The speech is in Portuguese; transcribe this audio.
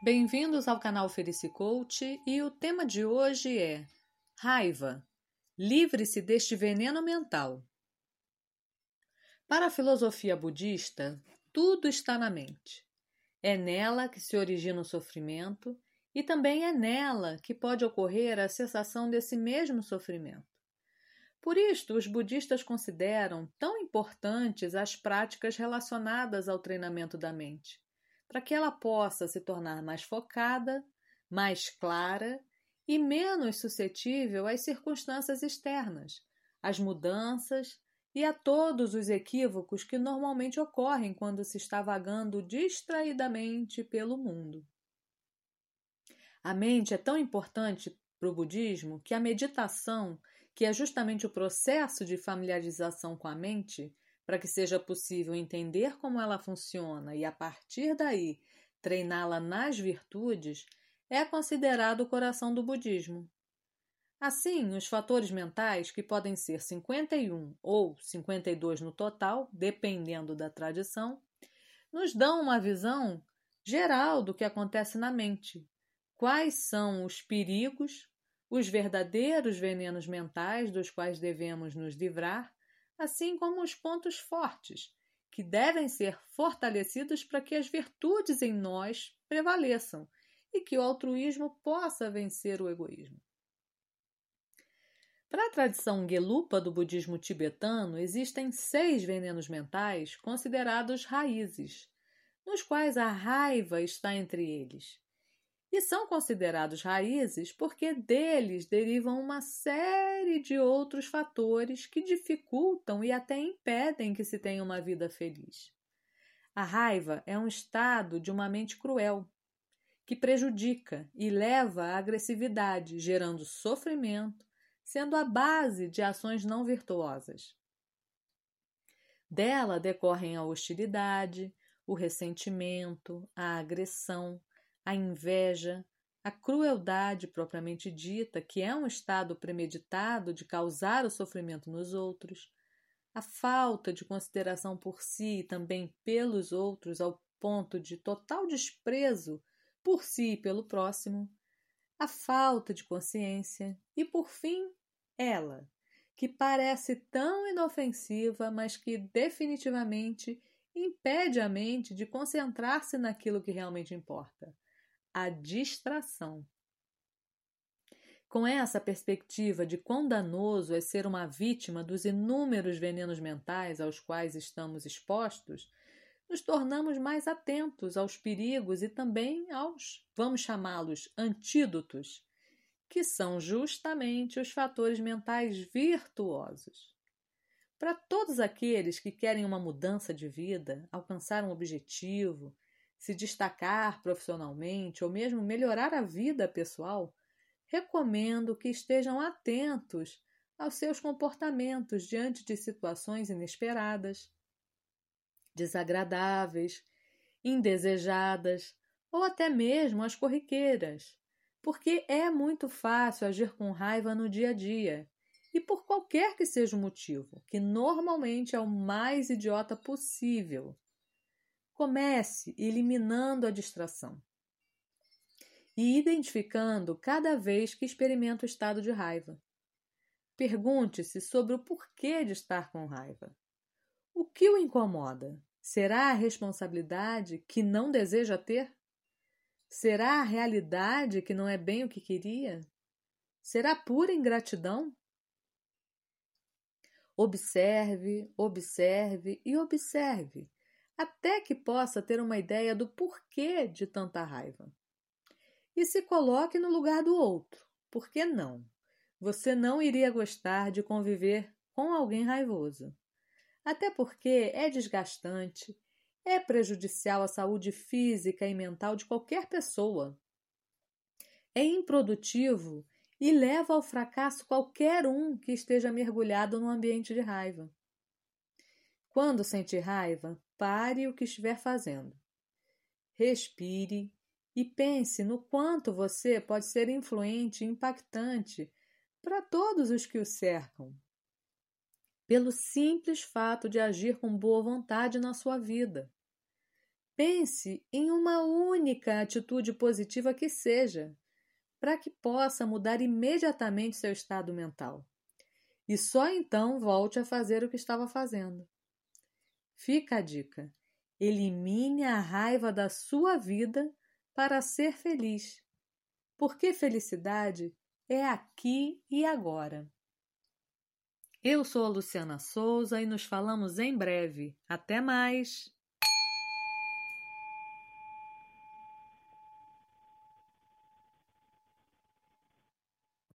Bem-vindos ao canal Felicicoach e o tema de hoje é Raiva. Livre-se deste veneno mental. Para a filosofia budista, tudo está na mente. É nela que se origina o sofrimento e também é nela que pode ocorrer a cessação desse mesmo sofrimento. Por isto, os budistas consideram tão importantes as práticas relacionadas ao treinamento da mente para que ela possa se tornar mais focada, mais clara e menos suscetível às circunstâncias externas, às mudanças e a todos os equívocos que normalmente ocorrem quando se está vagando distraidamente pelo mundo. A mente é tão importante para o budismo que a meditação, que é justamente o processo de familiarização com a mente, para que seja possível entender como ela funciona e, a partir daí, treiná-la nas virtudes, é considerado o coração do budismo. Assim, os fatores mentais, que podem ser 51 ou 52 no total, dependendo da tradição, nos dão uma visão geral do que acontece na mente. Quais são os perigos, os verdadeiros venenos mentais dos quais devemos nos livrar assim como os pontos fortes, que devem ser fortalecidos para que as virtudes em nós prevaleçam e que o altruísmo possa vencer o egoísmo. Para a tradição Gelupa do budismo tibetano, existem seis venenos mentais considerados raízes, nos quais a raiva está entre eles e são considerados raízes porque deles derivam uma série de outros fatores que dificultam e até impedem que se tenha uma vida feliz. A raiva é um estado de uma mente cruel, que prejudica e leva à agressividade, gerando sofrimento, sendo a base de ações não virtuosas. Dela decorrem a hostilidade, o ressentimento, a agressão, a inveja, a crueldade propriamente dita, que é um estado premeditado de causar o sofrimento nos outros, a falta de consideração por si e também pelos outros ao ponto de total desprezo por si e pelo próximo, a falta de consciência e, por fim, ela, que parece tão inofensiva, mas que definitivamente impede a mente de concentrar-se naquilo que realmente importa a distração. Com essa perspectiva de quão danoso é ser uma vítima dos inúmeros venenos mentais aos quais estamos expostos, nos tornamos mais atentos aos perigos e também aos, vamos chamá-los, antídotos, que são justamente os fatores mentais virtuosos. Para todos aqueles que querem uma mudança de vida, alcançar um objetivo, se destacar profissionalmente ou mesmo melhorar a vida pessoal, recomendo que estejam atentos aos seus comportamentos diante de situações inesperadas, desagradáveis, indesejadas ou até mesmo as corriqueiras, porque é muito fácil agir com raiva no dia a dia e por qualquer que seja o motivo, que normalmente é o mais idiota possível. Comece eliminando a distração e identificando cada vez que experimenta o estado de raiva. Pergunte-se sobre o porquê de estar com raiva. O que o incomoda? Será a responsabilidade que não deseja ter? Será a realidade que não é bem o que queria? Será pura ingratidão? Observe, observe e observe até que possa ter uma ideia do porquê de tanta raiva. E se coloque no lugar do outro. Por que não? Você não iria gostar de conviver com alguém raivoso. Até porque é desgastante, é prejudicial à saúde física e mental de qualquer pessoa. É improdutivo e leva ao fracasso qualquer um que esteja mergulhado num ambiente de raiva. Quando sentir raiva, pare o que estiver fazendo. Respire e pense no quanto você pode ser influente e impactante para todos os que o cercam. Pelo simples fato de agir com boa vontade na sua vida. Pense em uma única atitude positiva que seja, para que possa mudar imediatamente seu estado mental. E só então volte a fazer o que estava fazendo. Fica a dica: elimine a raiva da sua vida para ser feliz. Porque felicidade é aqui e agora. Eu sou a Luciana Souza e nos falamos em breve. Até mais!